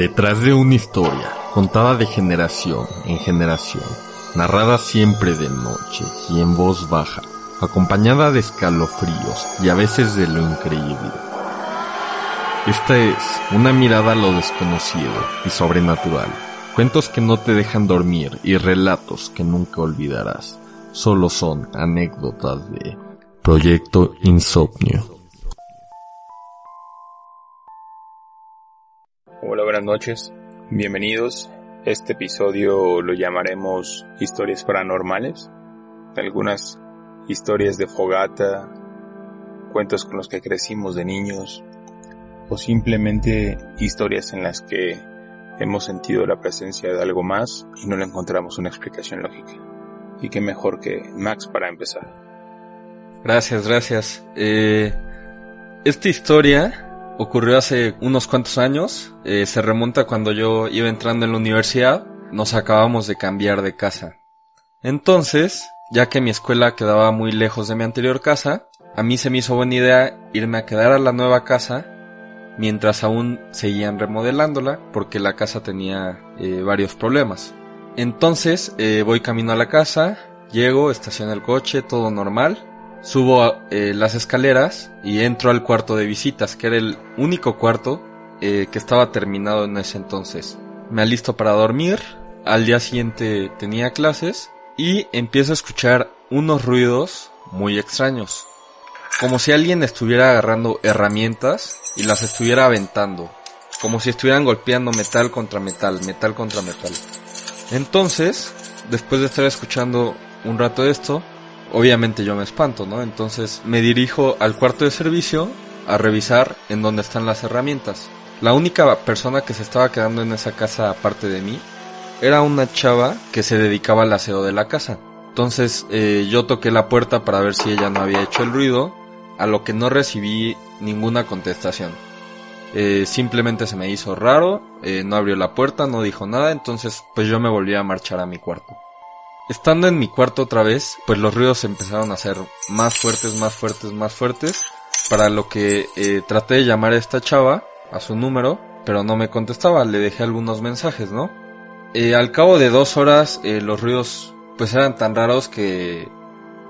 Detrás de una historia, contada de generación en generación, narrada siempre de noche y en voz baja, acompañada de escalofríos y a veces de lo increíble. Esta es una mirada a lo desconocido y sobrenatural, cuentos que no te dejan dormir y relatos que nunca olvidarás. Solo son anécdotas de Proyecto Insomnio. Hola, buenas noches. Bienvenidos. Este episodio lo llamaremos Historias Paranormales. Algunas historias de fogata, cuentos con los que crecimos de niños, o simplemente historias en las que hemos sentido la presencia de algo más y no le encontramos una explicación lógica. Y qué mejor que Max para empezar. Gracias, gracias. Eh, esta historia ocurrió hace unos cuantos años. Eh, se remonta cuando yo iba entrando en la universidad. Nos acabamos de cambiar de casa. Entonces, ya que mi escuela quedaba muy lejos de mi anterior casa, a mí se me hizo buena idea irme a quedar a la nueva casa mientras aún seguían remodelándola porque la casa tenía eh, varios problemas. Entonces eh, voy camino a la casa, llego, estaciono el coche, todo normal Subo eh, las escaleras y entro al cuarto de visitas, que era el único cuarto eh, que estaba terminado en ese entonces. Me alisto para dormir, al día siguiente tenía clases y empiezo a escuchar unos ruidos muy extraños. Como si alguien estuviera agarrando herramientas y las estuviera aventando. Como si estuvieran golpeando metal contra metal, metal contra metal. Entonces, después de estar escuchando un rato esto, obviamente yo me espanto, ¿no? Entonces me dirijo al cuarto de servicio a revisar en dónde están las herramientas. La única persona que se estaba quedando en esa casa aparte de mí era una chava que se dedicaba al aseo de la casa. Entonces eh, yo toqué la puerta para ver si ella no había hecho el ruido, a lo que no recibí ninguna contestación. Eh, simplemente se me hizo raro, eh, no abrió la puerta, no dijo nada, entonces pues yo me volví a marchar a mi cuarto. Estando en mi cuarto otra vez, pues los ruidos empezaron a ser más fuertes, más fuertes, más fuertes. Para lo que eh, traté de llamar a esta chava, a su número, pero no me contestaba, le dejé algunos mensajes, ¿no? Eh, al cabo de dos horas, eh, los ruidos pues eran tan raros que...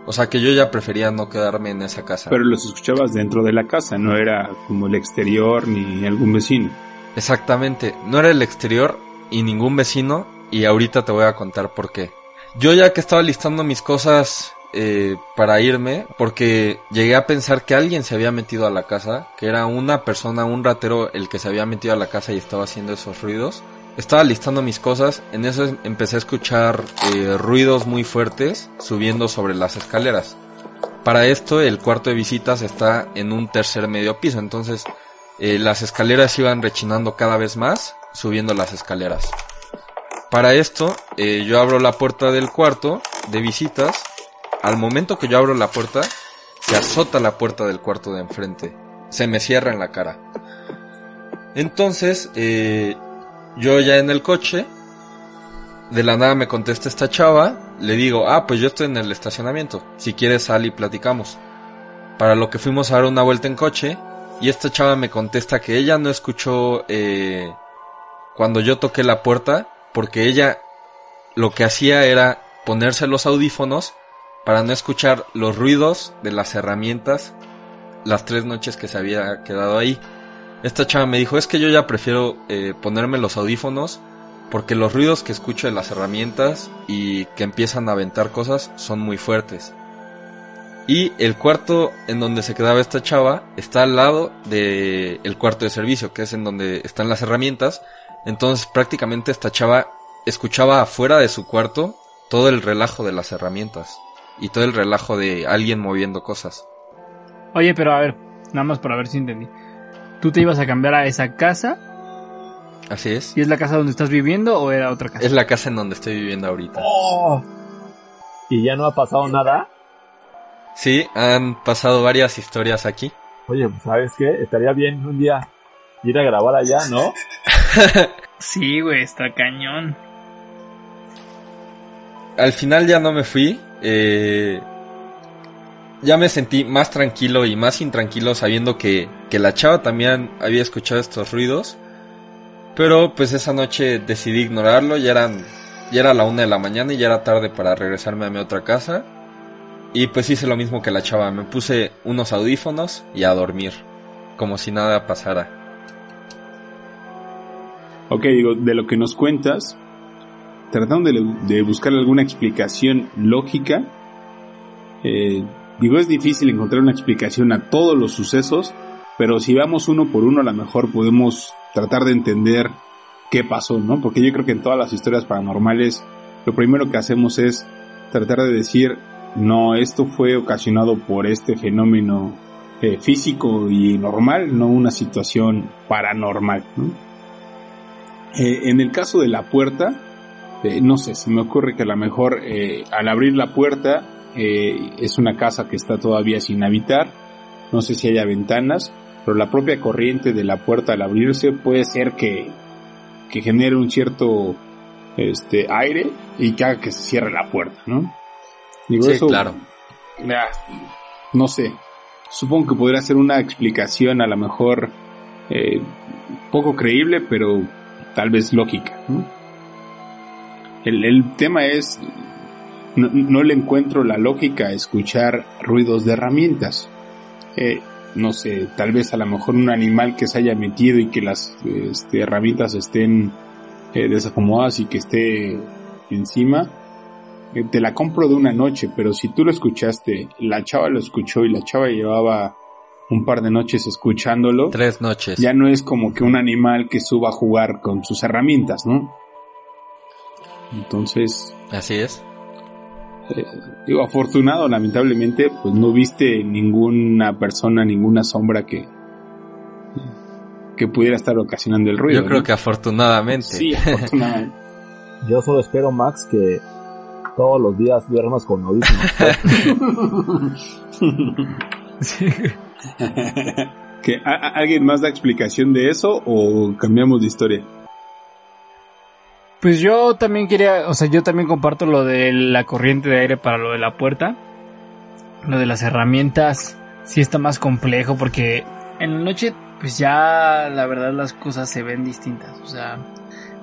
O sea que yo ya prefería no quedarme en esa casa. Pero los escuchabas dentro de la casa, no era como el exterior ni algún vecino. Exactamente, no era el exterior y ningún vecino y ahorita te voy a contar por qué. Yo ya que estaba listando mis cosas eh, para irme, porque llegué a pensar que alguien se había metido a la casa, que era una persona, un ratero el que se había metido a la casa y estaba haciendo esos ruidos. Estaba listando mis cosas, en eso empecé a escuchar eh, ruidos muy fuertes subiendo sobre las escaleras. Para esto el cuarto de visitas está en un tercer medio piso, entonces eh, las escaleras iban rechinando cada vez más subiendo las escaleras. Para esto, eh, yo abro la puerta del cuarto de visitas. Al momento que yo abro la puerta, se azota la puerta del cuarto de enfrente. Se me cierra en la cara. Entonces, eh, yo ya en el coche, de la nada me contesta esta chava. Le digo, ah, pues yo estoy en el estacionamiento. Si quieres sal y platicamos. Para lo que fuimos a dar una vuelta en coche. Y esta chava me contesta que ella no escuchó eh, cuando yo toqué la puerta porque ella lo que hacía era ponerse los audífonos para no escuchar los ruidos de las herramientas las tres noches que se había quedado ahí. Esta chava me dijo, es que yo ya prefiero eh, ponerme los audífonos porque los ruidos que escucho de las herramientas y que empiezan a aventar cosas son muy fuertes. Y el cuarto en donde se quedaba esta chava está al lado del el cuarto de servicio, que es en donde están las herramientas, entonces prácticamente esta chava escuchaba afuera de su cuarto todo el relajo de las herramientas y todo el relajo de alguien moviendo cosas. Oye, pero a ver, nada más para ver si entendí. ¿Tú te ibas a cambiar a esa casa? Así es. ¿Y es la casa donde estás viviendo o era otra casa? Es la casa en donde estoy viviendo ahorita. ¡Oh! ¿Y ya no ha pasado nada? Sí, han pasado varias historias aquí. Oye, pues, ¿sabes qué? Estaría bien un día ir a grabar allá, ¿no? sí, güey, está cañón. Al final ya no me fui. Eh, ya me sentí más tranquilo y más intranquilo sabiendo que, que la chava también había escuchado estos ruidos. Pero pues esa noche decidí ignorarlo, ya eran, ya era la una de la mañana y ya era tarde para regresarme a mi otra casa. Y pues hice lo mismo que la chava, me puse unos audífonos y a dormir, como si nada pasara. Ok, digo, de lo que nos cuentas, tratando de, de buscar alguna explicación lógica, eh, digo, es difícil encontrar una explicación a todos los sucesos, pero si vamos uno por uno, a lo mejor podemos tratar de entender qué pasó, ¿no? Porque yo creo que en todas las historias paranormales, lo primero que hacemos es tratar de decir, no, esto fue ocasionado por este fenómeno eh, físico y normal, no una situación paranormal, ¿no? Eh, en el caso de la puerta, eh, no sé, se me ocurre que a lo mejor eh, al abrir la puerta es una casa que está todavía sin habitar, no sé si haya ventanas, pero la propia corriente de la puerta al abrirse puede ser que, que genere un cierto este aire y que haga que se cierre la puerta, ¿no? Digo, sí, claro. no sé, supongo que podría ser una explicación a lo mejor poco creíble, pero tal vez lógica. El, el, tema es, no, no, le encuentro la lógica a escuchar ruidos de herramientas. Eh, no sé, tal vez a lo mejor un animal que se haya metido y que las este, herramientas estén eh, desacomodadas y que esté encima. Eh, te la compro de una noche, pero si tú lo escuchaste, la chava lo escuchó y la chava llevaba un par de noches escuchándolo. Tres noches. Ya no es como que un animal que suba a jugar con sus herramientas, ¿no? Entonces. Así es. Eh, digo, afortunado, lamentablemente, pues no viste ninguna persona, ninguna sombra que que pudiera estar ocasionando el ruido. Yo creo que afortunadamente. Sí, afortunadamente. Yo solo espero, Max, que todos los días duermas con audífonos. sí. ¿Que alguien más da explicación de eso o cambiamos de historia? Pues yo también quería, o sea, yo también comparto lo de la corriente de aire para lo de la puerta. Lo de las herramientas sí está más complejo porque en la noche pues ya la verdad las cosas se ven distintas, o sea,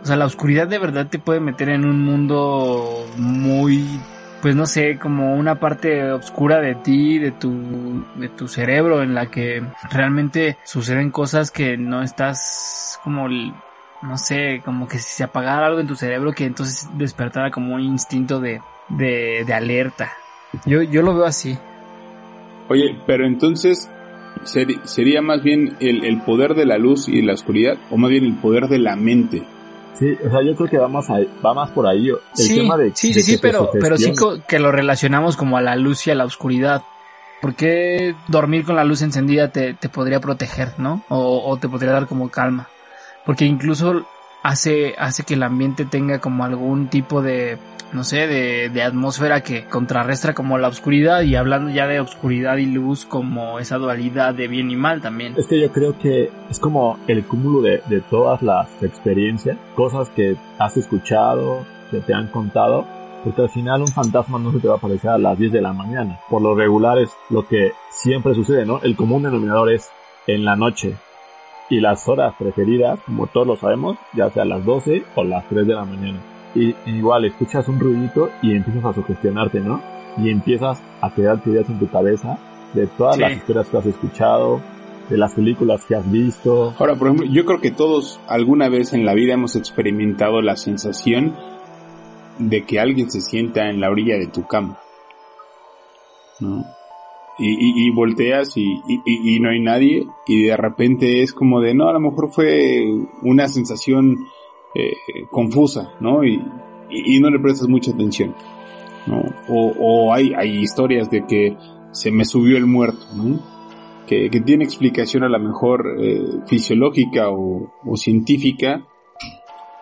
o sea, la oscuridad de verdad te puede meter en un mundo muy pues no sé, como una parte oscura de ti, de tu, de tu cerebro en la que realmente suceden cosas que no estás como, no sé, como que si se apagara algo en tu cerebro que entonces despertara como un instinto de, de, de alerta. Yo, yo lo veo así. Oye, pero entonces, ¿sería más bien el, el poder de la luz y la oscuridad o más bien el poder de la mente? Sí, o sea, yo creo que va más, ahí, va más por ahí. El sí, tema de, sí, de sí, sí, pero, pero sí que lo relacionamos como a la luz y a la oscuridad. ¿Por qué dormir con la luz encendida te, te podría proteger, no? O, o, te podría dar como calma. Porque incluso hace, hace que el ambiente tenga como algún tipo de, no sé, de, de atmósfera que contrarrestra como la oscuridad y hablando ya de oscuridad y luz como esa dualidad de bien y mal también. Es que yo creo que es como el cúmulo de, de todas las experiencias, cosas que has escuchado, que te han contado, porque al final un fantasma no se te va a aparecer a las 10 de la mañana. Por lo regular es lo que siempre sucede, ¿no? El común denominador es en la noche. Y las horas preferidas, como todos lo sabemos, ya sea las 12 o las 3 de la mañana y igual escuchas un ruidito y empiezas a sugestionarte, ¿no? Y empiezas a crearte ideas en tu cabeza de todas sí. las historias que has escuchado, de las películas que has visto. Ahora, por ejemplo, yo creo que todos alguna vez en la vida hemos experimentado la sensación de que alguien se sienta en la orilla de tu cama. ¿No? Y, y, y volteas y, y, no hay nadie y de repente es como de, no, a lo mejor fue una sensación eh, confusa, ¿no? Y, no le prestas mucha atención. O, hay, historias de que se me subió el muerto. Que, tiene explicación a lo mejor eh, fisiológica o, o científica.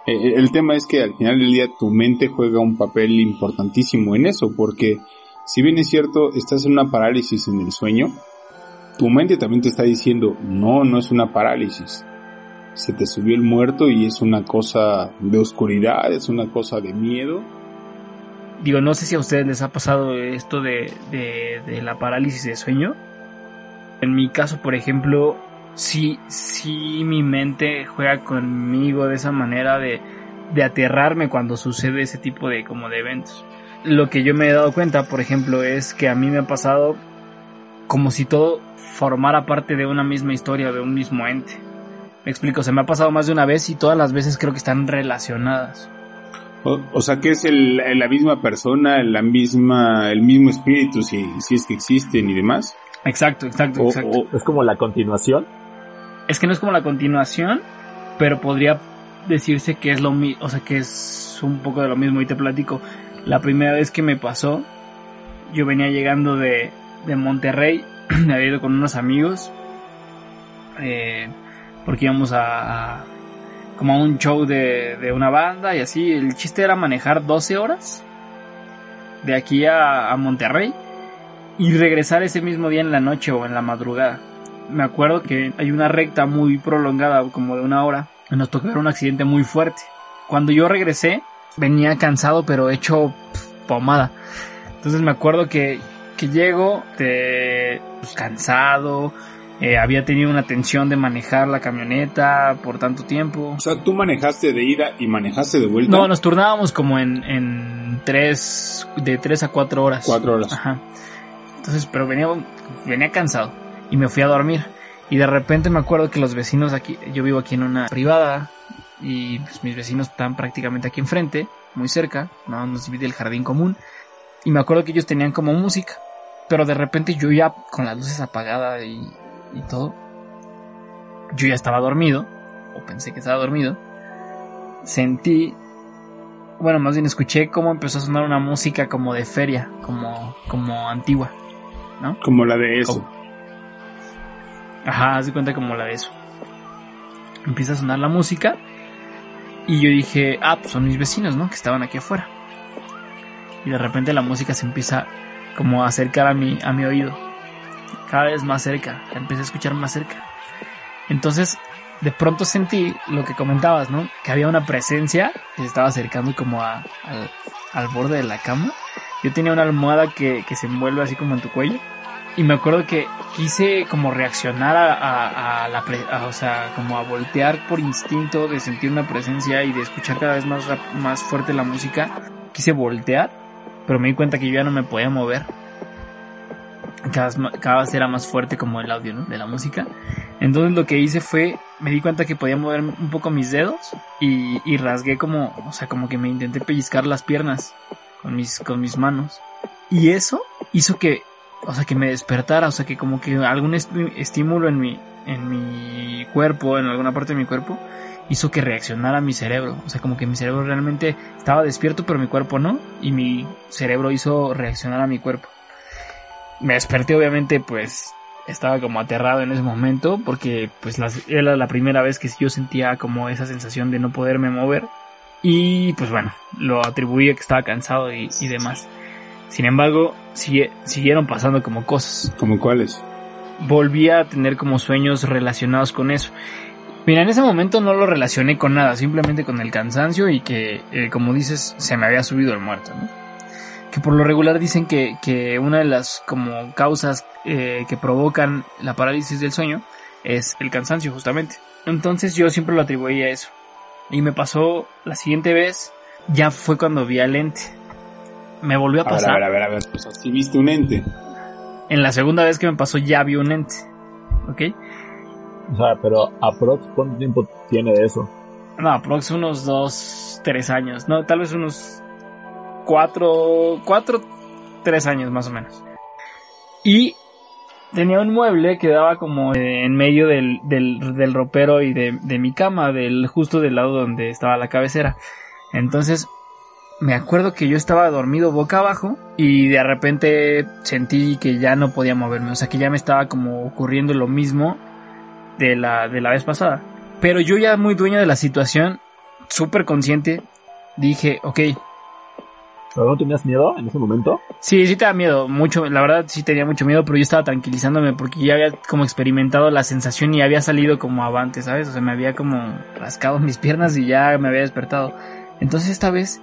Eh, el tema es que al final del día tu mente juega un papel importantísimo en eso, porque si bien es cierto, estás en una parálisis en el sueño, tu mente también te está diciendo, no, no es una parálisis. Se te subió el muerto y es una cosa de oscuridad, es una cosa de miedo. Digo, no sé si a ustedes les ha pasado esto de, de, de la parálisis de sueño. En mi caso, por ejemplo, sí, sí mi mente juega conmigo de esa manera de, de aterrarme cuando sucede ese tipo de como de eventos. Lo que yo me he dado cuenta, por ejemplo, es que a mí me ha pasado como si todo formara parte de una misma historia, de un mismo ente. Me explico, se me ha pasado más de una vez y todas las veces creo que están relacionadas. O, o sea que es el, la misma persona, la misma, el mismo espíritu, si, si es que existen y demás. Exacto, exacto, O- exacto. o- Es como la continuación. Es que no es como la continuación, pero podría decirse que es lo mismo, o sea, que es un poco de lo mismo. Y te platico, la primera vez que me pasó, yo venía llegando de, de Monterrey, me había ido con unos amigos, eh, porque íbamos a, como a un show de, de una banda y así. El chiste era manejar 12 horas de aquí a, a Monterrey y regresar ese mismo día en la noche o en la madrugada. Me acuerdo que hay una recta muy prolongada, como de una hora, y nos tocó ver un accidente muy fuerte. Cuando yo regresé, venía cansado, pero hecho pomada. Entonces me acuerdo que, que llego, de, pues, cansado, eh, había tenido una tensión de manejar la camioneta por tanto tiempo. O sea, tú manejaste de ida y manejaste de vuelta. No, nos turnábamos como en, en tres, de tres a cuatro horas. Cuatro horas. Ajá. Entonces, pero venía, venía cansado y me fui a dormir. Y de repente me acuerdo que los vecinos aquí, yo vivo aquí en una privada y pues, mis vecinos están prácticamente aquí enfrente, muy cerca, no nos divide el jardín común. Y me acuerdo que ellos tenían como música, pero de repente yo ya con las luces apagadas y, y todo, yo ya estaba dormido, o pensé que estaba dormido, sentí, bueno, más bien escuché cómo empezó a sonar una música como de feria, como, como antigua. Como la de eso. Como- Ajá, haz de cuenta como la de eso. Empieza a sonar la música y yo dije, ah, pues son mis vecinos, ¿no? Que estaban aquí afuera. Y de repente la música se empieza como a acercar a mi, a mi oído. Cada vez más cerca, empecé a escuchar más cerca. Entonces, de pronto sentí lo que comentabas, ¿no? Que había una presencia que se estaba acercando como a- al, al borde de la cama. Yo tenía una almohada que, que se envuelve así como en tu cuello. Y me acuerdo que quise como reaccionar a, a- a la, o sea, como a voltear por instinto de sentir una presencia y de escuchar cada vez más, más fuerte la música. Quise voltear, pero me di cuenta que yo ya no me podía mover. Cada cada vez era más fuerte como el audio. De la música. Entonces lo que hice fue, me di cuenta que podía mover un poco mis dedos y, y rasgué como, o sea, como que me intenté pellizcar las piernas con mis, con mis manos. Y eso hizo que, o sea, que me despertara, o sea, que como que algún est- estímulo en mi, en mi cuerpo, en alguna parte de mi cuerpo, hizo que reaccionara mi cerebro. O sea, como que mi cerebro realmente estaba despierto, pero mi cuerpo no, y mi cerebro hizo reaccionar a mi cuerpo. Me desperté, obviamente, pues, estaba como aterrado en ese momento, porque, pues, las- era la primera vez que yo sentía como esa sensación de no poderme mover. Y, pues bueno, lo atribuí a que estaba cansado y, y demás. Sin embargo, sigue- siguieron pasando como cosas. ¿Como cuáles? Volví a tener como sueños relacionados con eso. Mira, en ese momento no lo relacioné con nada, simplemente con el cansancio y que, eh, como dices, se me había subido el muerto, ¿no? Que por lo regular dicen que, que una de las como causas eh, que provocan la parálisis del sueño es el cansancio, justamente. Entonces yo siempre lo atribuí a eso. Y me pasó la siguiente vez, ya fue cuando vi al ente. Me volvió a pasar. a ver, a ver, a ver. O sea, viste un ente. En la segunda vez que me pasó ya vi un ente. ¿Ok? O sea, pero aprox cuánto tiempo tiene de eso. No, aprox unos dos, tres años. No, tal vez unos cuatro, cuatro, tres años más o menos. Y tenía un mueble que daba como eh, en medio del, del, del ropero y de, de mi cama, del justo del lado donde estaba la cabecera. Entonces, me acuerdo que yo estaba dormido boca abajo y de repente sentí que ya no podía moverme, o sea que ya me estaba como ocurriendo lo mismo de la, de la vez pasada. Pero yo ya muy dueño de la situación, súper consciente, dije, ok. ¿Pero no tenías miedo en ese momento? Sí, sí te da miedo, mucho, la verdad sí tenía mucho miedo, pero yo estaba tranquilizándome porque ya había como experimentado la sensación y había salido como avante, ¿sabes? O sea, me había como rascado mis piernas y ya me había despertado. Entonces esta vez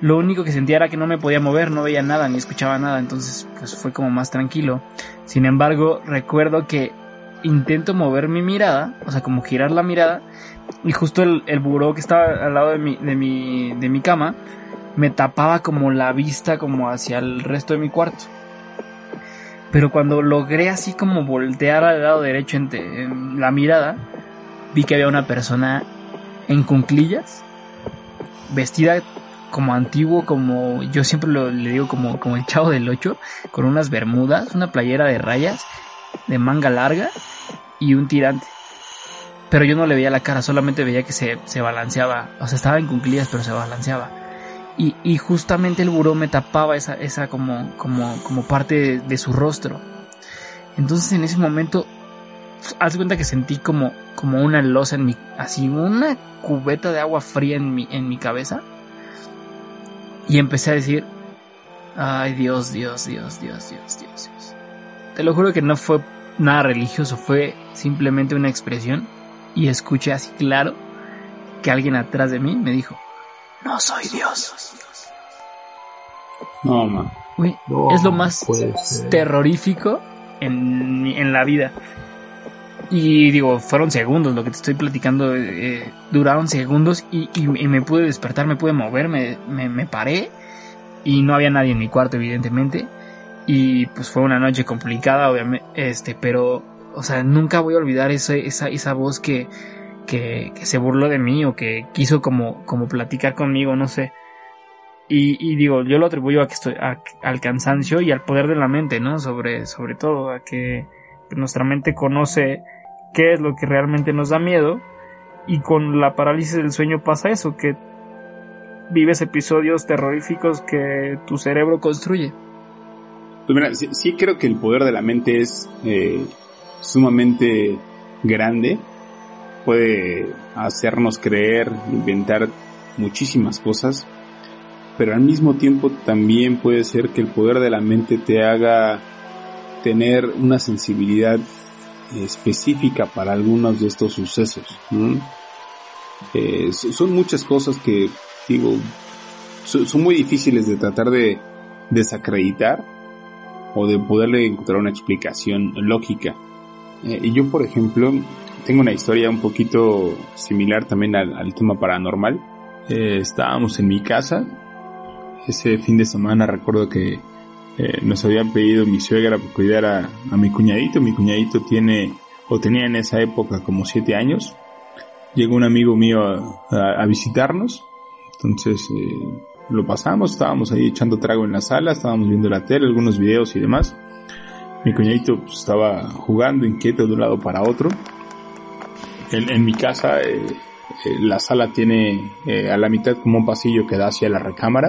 lo único que sentía era que no me podía mover, no veía nada ni escuchaba nada, entonces pues fue como más tranquilo. Sin embargo, recuerdo que intento mover mi mirada, o sea, como girar la mirada, y justo el, el buró que estaba al lado de mi, de mi, de mi cama, me tapaba como la vista como hacia el resto de mi cuarto. Pero cuando logré así como voltear al lado derecho en, la mirada, vi que había una persona en cunclillas, vestida como antiguo, como yo siempre lo, le digo como, como el chavo del 8, con unas bermudas, una playera de rayas, de manga larga y un tirante. Pero yo no le veía la cara, solamente veía que se, se balanceaba, o sea, estaba en cunclillas, pero se balanceaba. Y, justamente el buró me tapaba esa, esa como, como, como parte de, de su rostro. Entonces en ese momento, haz cuenta que sentí como, como una losa en mi, así, una cubeta de agua fría en mi, en mi cabeza. Y empecé a decir, ay Dios, Dios, Dios, Dios, Dios, Dios, Dios. Te lo juro que no fue nada religioso, fue simplemente una expresión. Y escuché así claro que alguien atrás de mí me dijo, no soy Dios. No, man. Uy, No, es lo más terrorífico en, en la vida. Y digo, fueron segundos lo que te estoy platicando. eh, duraron segundos y, y- y me pude despertar, me pude mover, me, me, me paré. Y no había nadie en mi cuarto, evidentemente. Y pues fue una noche complicada, obviamente. Este, pero, o sea, nunca voy a olvidar ese, esa, esa voz que, que, que se burló de mí o que quiso como, como platicar conmigo, no sé. Y, y digo, yo lo atribuyo a que estoy, a- al cansancio y al poder de la mente, ¿no? Sobre, sobre todo, a que nuestra mente conoce qué es lo que realmente nos da miedo y con la parálisis del sueño pasa eso, que vives episodios terroríficos que tu cerebro construye. Pues mira, sí, sí creo que el poder de la mente es eh, sumamente grande. Puede hacernos creer, inventar muchísimas cosas. Pero al mismo tiempo también puede ser que el poder de la mente te haga tener una sensibilidad específica para algunos de estos sucesos. Eh, so- son muchas cosas que, digo, so- son muy difíciles de tratar de desacreditar o de poderle encontrar una explicación lógica. Eh, yo, por ejemplo, tengo una historia un poquito similar también al, al tema paranormal. Eh, estábamos en mi casa. Ese fin de semana recuerdo que eh, nos habían pedido mi suegra que cuidara a mi cuñadito. Mi cuñadito tiene o tenía en esa época como siete años. Llegó un amigo mío a, a- a visitarnos. Entonces eh, lo pasamos, estábamos ahí echando trago en la sala, estábamos viendo la tele, algunos videos y demás. Mi cuñadito pues, estaba jugando inquieto de un lado para otro. En, mi casa eh, eh, la sala tiene eh, a la mitad como un pasillo que da hacia la recámara.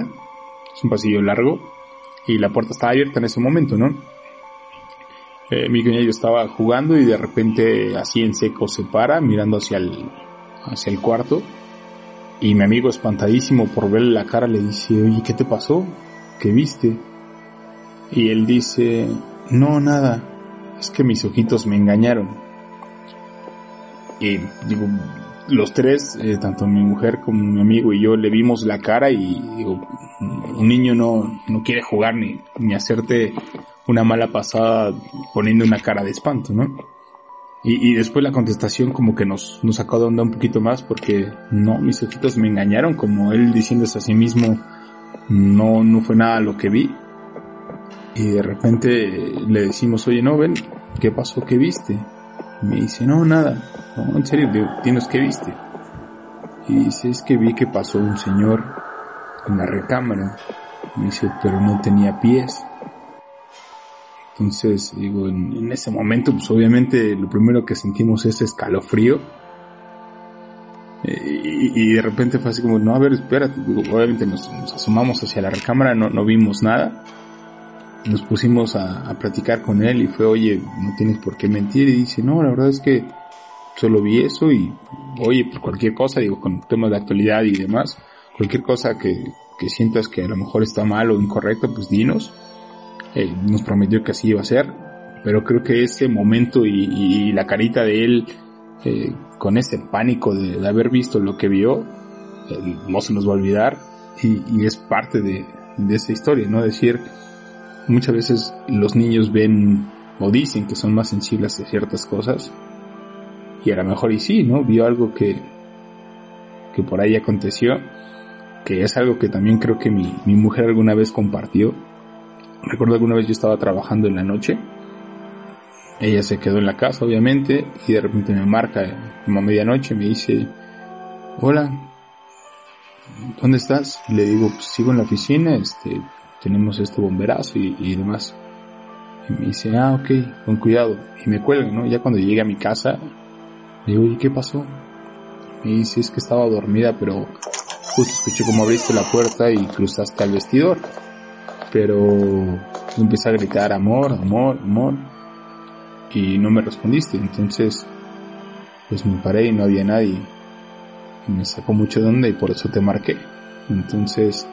Es un pasillo largo y la puerta estaba abierta en ese momento, ¿no? Mi cuñadito estaba jugando y de repente así en seco se para mirando hacia el, hacia el cuarto y mi amigo espantadísimo por verle la cara le dice, oye, ¿qué te pasó? ¿Qué viste? Y él dice, no, nada, es que mis ojitos me engañaron. Y digo, los tres, eh, tanto mi mujer como mi amigo y yo, le vimos la cara y un niño no, no quiere jugar ni, ni hacerte una mala pasada poniendo una cara de espanto, ¿no? Y, y después la contestación como que nos, nos sacó de onda un poquito más porque no, mis ojitos me engañaron, como él diciéndose a sí mismo, no, no fue nada lo que vi. Y de repente le decimos, oye, no, ven, ¿qué pasó? ¿Qué viste? Me dice, no, nada. No, en serio, tienes que viste. Y dice, es que vi que pasó un señor en la recámara. Me dice, pero no tenía pies. Entonces, digo, en, ese momento, pues obviamente lo primero que sentimos es escalofrío. Y, de repente fue así como, no, a ver, espérate. obviamente nos, asomamos hacia la recámara, no, no vimos nada. Nos pusimos a, a, platicar con él y fue, oye, no tienes por qué mentir. Y dice, no, la verdad es que solo vi eso y, oye, por cualquier cosa, digo, con temas de actualidad y demás, cualquier cosa que, que sientas que a lo mejor está mal o incorrecto, pues dinos. Eh, nos prometió que así iba a ser, pero creo que ese momento y, la carita de él eh, con ese pánico de, haber visto lo que vio, no se nos va a olvidar y, es parte de, de esa historia, ¿no? Decir, muchas veces los niños ven o dicen que son más sensibles a ciertas cosas y a lo mejor y sí, ¿no? Vio algo que, que por ahí aconteció que es algo que también creo que mi, mi mujer alguna vez compartió. Recuerdo alguna vez yo estaba trabajando en la noche, ella se quedó en la casa obviamente y de repente me marca como a medianoche, me dice, hola, ¿dónde estás? Y le digo, pues sigo en la oficina, este, tenemos este bomberazo y, y demás. Y me dice, ah, ok, con cuidado. Y me cuelga, ¿no? Ya cuando llegue a mi casa, le digo, ¿y qué pasó? Me dice, es que estaba dormida, pero Justo escuché como abriste la puerta y cruzaste al vestidor. Pero empecé a gritar amor, amor, amor. Y no me respondiste. Entonces, pues me paré y no había nadie. Me sacó mucho de onda y por eso te marqué. Entonces,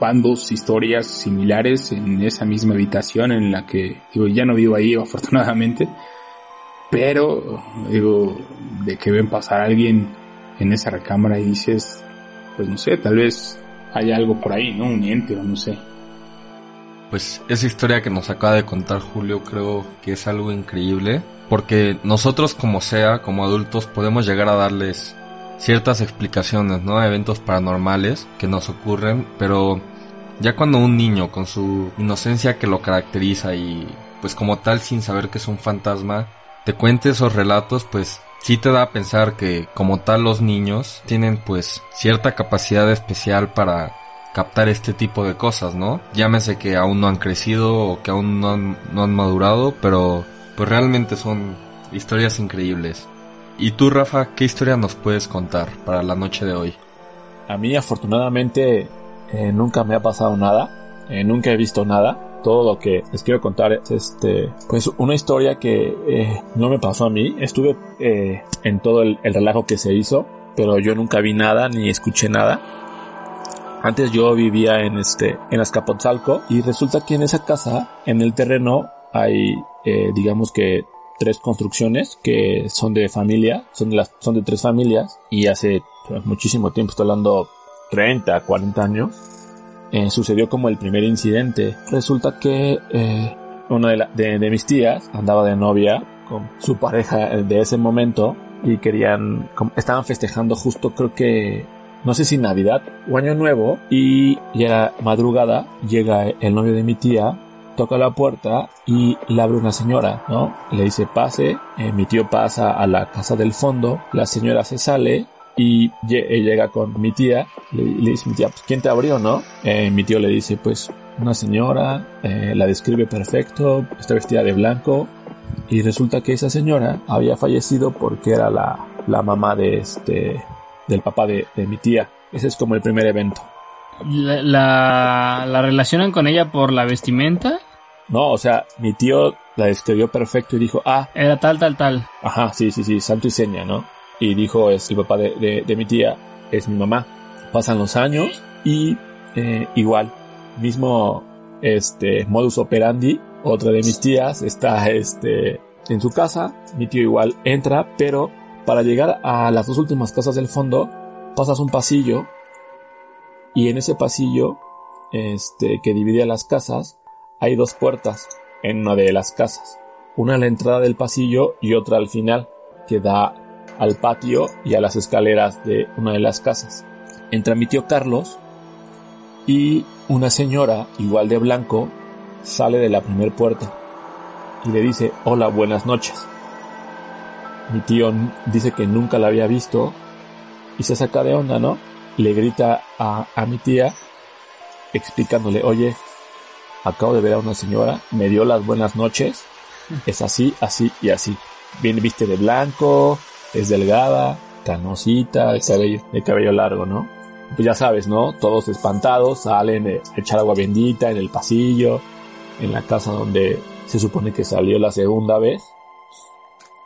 van dos historias similares en esa misma habitación en la que, digo, ya no vivo ahí afortunadamente, pero, digo, de que ven pasar a alguien en esa recámara y dices, pues no sé, tal vez hay algo por ahí, ¿no? Un ente o no sé. Pues esa historia que nos acaba de contar Julio creo que es algo increíble, porque nosotros como sea, como adultos, podemos llegar a darles ciertas explicaciones, ¿no? Eventos paranormales que nos ocurren, pero ya cuando un niño con su inocencia que lo caracteriza y pues como tal sin saber que es un fantasma, te cuente esos relatos, pues sí te da a pensar que como tal los niños tienen pues cierta capacidad especial para captar este tipo de cosas, ¿no? Llámese que aún no han crecido o que aún no han, no han madurado, pero pues realmente son historias increíbles. ¿Y tú, Rafa, qué historia nos puedes contar para la noche de hoy? A mí afortunadamente eh, nunca me ha pasado nada, eh, nunca he visto nada, todo lo que les quiero contar es este, pues una historia que eh, no me pasó a mí. Estuve eh, en todo el, relajo que se hizo, pero yo nunca vi nada ni escuché nada. Antes yo vivía en este, en Azcapotzalco y resulta que en esa casa, en el terreno, hay, digamos que tres construcciones que son de familia, son de las, son de tres familias y hace pues, muchísimo tiempo, estoy hablando 30, 40 años, eh, sucedió como el primer incidente. Resulta que eh, una de, mis tías andaba de novia con su pareja de ese momento y querían, estaban festejando justo creo que, no sé si Navidad o Año Nuevo y ya madrugada, llega el novio de mi tía, toca la puerta y le abre una señora, ¿no? Le dice pase, eh, mi tío pasa a la casa del fondo, la señora se sale y eh, llega con mi tía, le, dice mi tía, pues ¿quién te abrió, no? Eh, mi tío le dice, pues una señora, la describe perfecto, está vestida de blanco y resulta que esa señora había fallecido porque era la, la mamá de este, del papá de, mi tía. Ese es como el primer evento. ¿La, la, la relacionan con ella por la vestimenta? No, o sea, mi tío la describió perfecto y dijo, ah. Era tal, tal, tal. Ajá, sí, sí, sí, santo y seña, ¿no? y dijo es el papá de, de, mi tía, es mi mamá. Pasan los años y eh, igual, mismo este modus operandi, otra de mis tías está este en su casa, mi tío igual entra, pero para llegar a las dos últimas casas del fondo pasas un pasillo y en ese pasillo este que divide las casas hay dos puertas en una de las casas, una a la entrada del pasillo y otra al final que da al patio y a las escaleras de una de las casas. Entra mi tío Carlos y una señora, igual de blanco, sale de la primer puerta y le dice, hola, buenas noches. Mi tío dice que nunca la había visto y se saca de onda, ¿no? Le grita a, a mi tía explicándole, oye, acabo de ver a una señora, me dio las buenas noches, es así, así y así. Viene, viste de blanco, es delgada, canosita, de cabello, cabello largo, ¿no? Pues ya sabes, ¿no? Todos espantados salen a echar agua bendita en el pasillo, en la casa donde se supone que salió la segunda vez.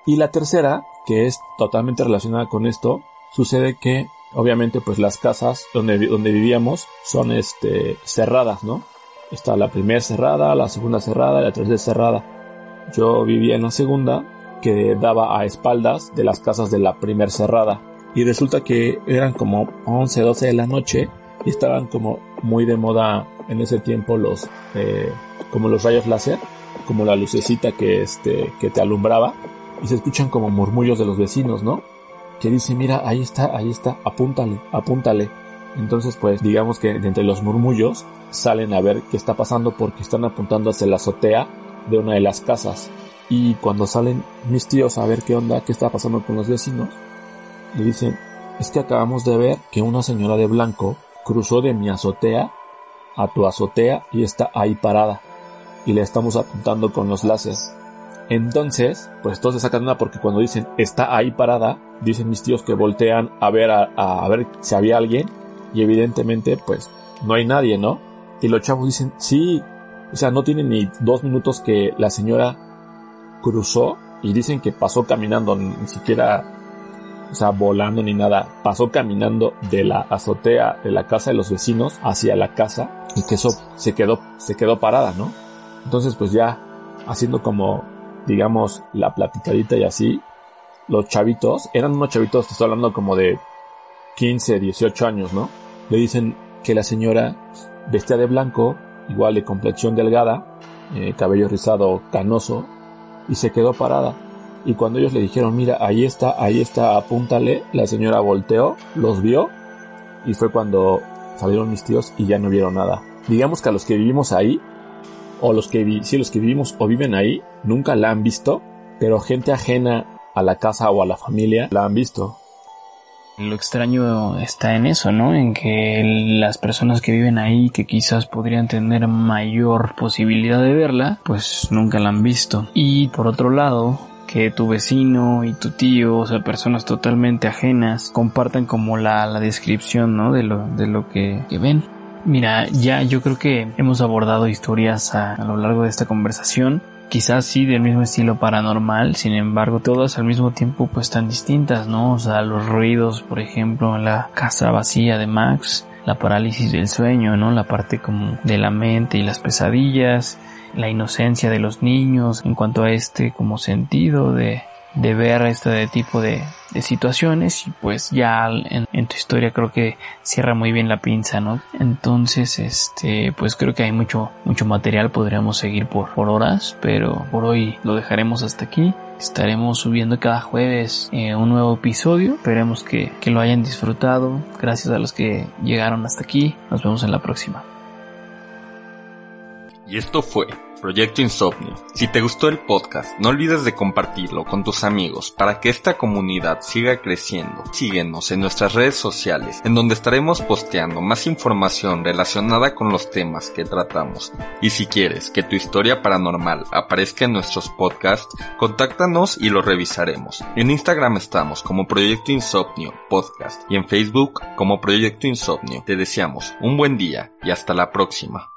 Y la tercera, que es totalmente relacionada con esto, sucede que obviamente pues las casas donde, donde vivíamos son este, cerradas, ¿no? Está la primera cerrada, la segunda cerrada y la tercera cerrada. Yo vivía en la segunda, que daba a espaldas de las casas de la primera cerrada. Y resulta que eran como 11, 12 de la noche y estaban como muy de moda en ese tiempo los, eh, como los rayos láser, como la lucecita que, este, que te alumbraba. Y se escuchan como murmullos de los vecinos, ¿no? Que dice, mira, ahí está, ahí está, apúntale, apúntale. Entonces, pues, digamos que entre los murmullos salen a ver qué está pasando porque están apuntando hacia la azotea de una de las casas. Y cuando salen mis tíos a ver qué onda, qué está pasando con los vecinos, le dicen, es que acabamos de ver que una señora de blanco cruzó de mi azotea a tu azotea y está ahí parada. Y le estamos apuntando con los láseres. Entonces, pues todos se sacan una porque cuando dicen está ahí parada, dicen mis tíos que voltean a ver a ver si había alguien y evidentemente pues no hay nadie, ¿no? Y los chavos dicen, sí, o sea, no tienen ni dos minutos que la señora cruzó y dicen que pasó caminando, ni siquiera, o sea, volando ni nada, pasó caminando de la azotea de la casa de los vecinos hacia la casa y que eso se quedó, se quedó parada, ¿no? Entonces pues ya haciendo como, digamos, la platicadita y así, los chavitos, eran unos chavitos, te estoy hablando como de 15, 18 años, ¿no? Le dicen que la señora vestía de blanco, igual de complexión delgada, eh, cabello rizado canoso, y se quedó parada. Y cuando ellos le dijeron, mira, ahí está, ahí está, apúntale, la señora volteó, los vio, y fue cuando salieron mis tíos y ya no vieron nada. Digamos que a los que vivimos ahí, o los que, vi los que vivimos o viven ahí, nunca la han visto, pero gente ajena a la casa o a la familia la han visto. Lo extraño está en eso, ¿no? En que las personas que viven ahí, que quizás podrían tener mayor posibilidad de verla, pues nunca la han visto. Y por otro lado, que tu vecino y tu tío, o sea, personas totalmente ajenas, compartan como la, descripción, ¿no? De lo, de lo que, que ven. Mira, ya yo creo que hemos abordado historias a lo largo de esta conversación quizás sí del mismo estilo paranormal, sin embargo todas al mismo tiempo pues tan distintas, ¿no? O sea, los ruidos, por ejemplo, en la casa vacía de Max, la parálisis del sueño, ¿no? La parte como de la mente y las pesadillas, la inocencia de los niños en cuanto a este como sentido de, de ver este tipo de, de situaciones y pues ya en, en, tu historia creo que cierra muy bien la pinza, ¿no? Entonces, este, pues creo que hay mucho, mucho material, podríamos seguir por, por horas, pero por hoy lo dejaremos hasta aquí. Estaremos subiendo cada jueves eh, un nuevo episodio. Esperemos que, que lo hayan disfrutado. Gracias a los que llegaron hasta aquí. Nos vemos en la próxima. Y esto fue Proyecto Insomnio. Si te gustó el podcast, no olvides de compartirlo con tus amigos para que esta comunidad siga creciendo. Síguenos en nuestras redes sociales, en donde estaremos posteando más información relacionada con los temas que tratamos. Y si quieres que tu historia paranormal aparezca en nuestros podcasts, contáctanos y lo revisaremos. En Instagram estamos como Proyecto Insomnio Podcast y en Facebook como Proyecto Insomnio. Te deseamos un buen día y hasta la próxima.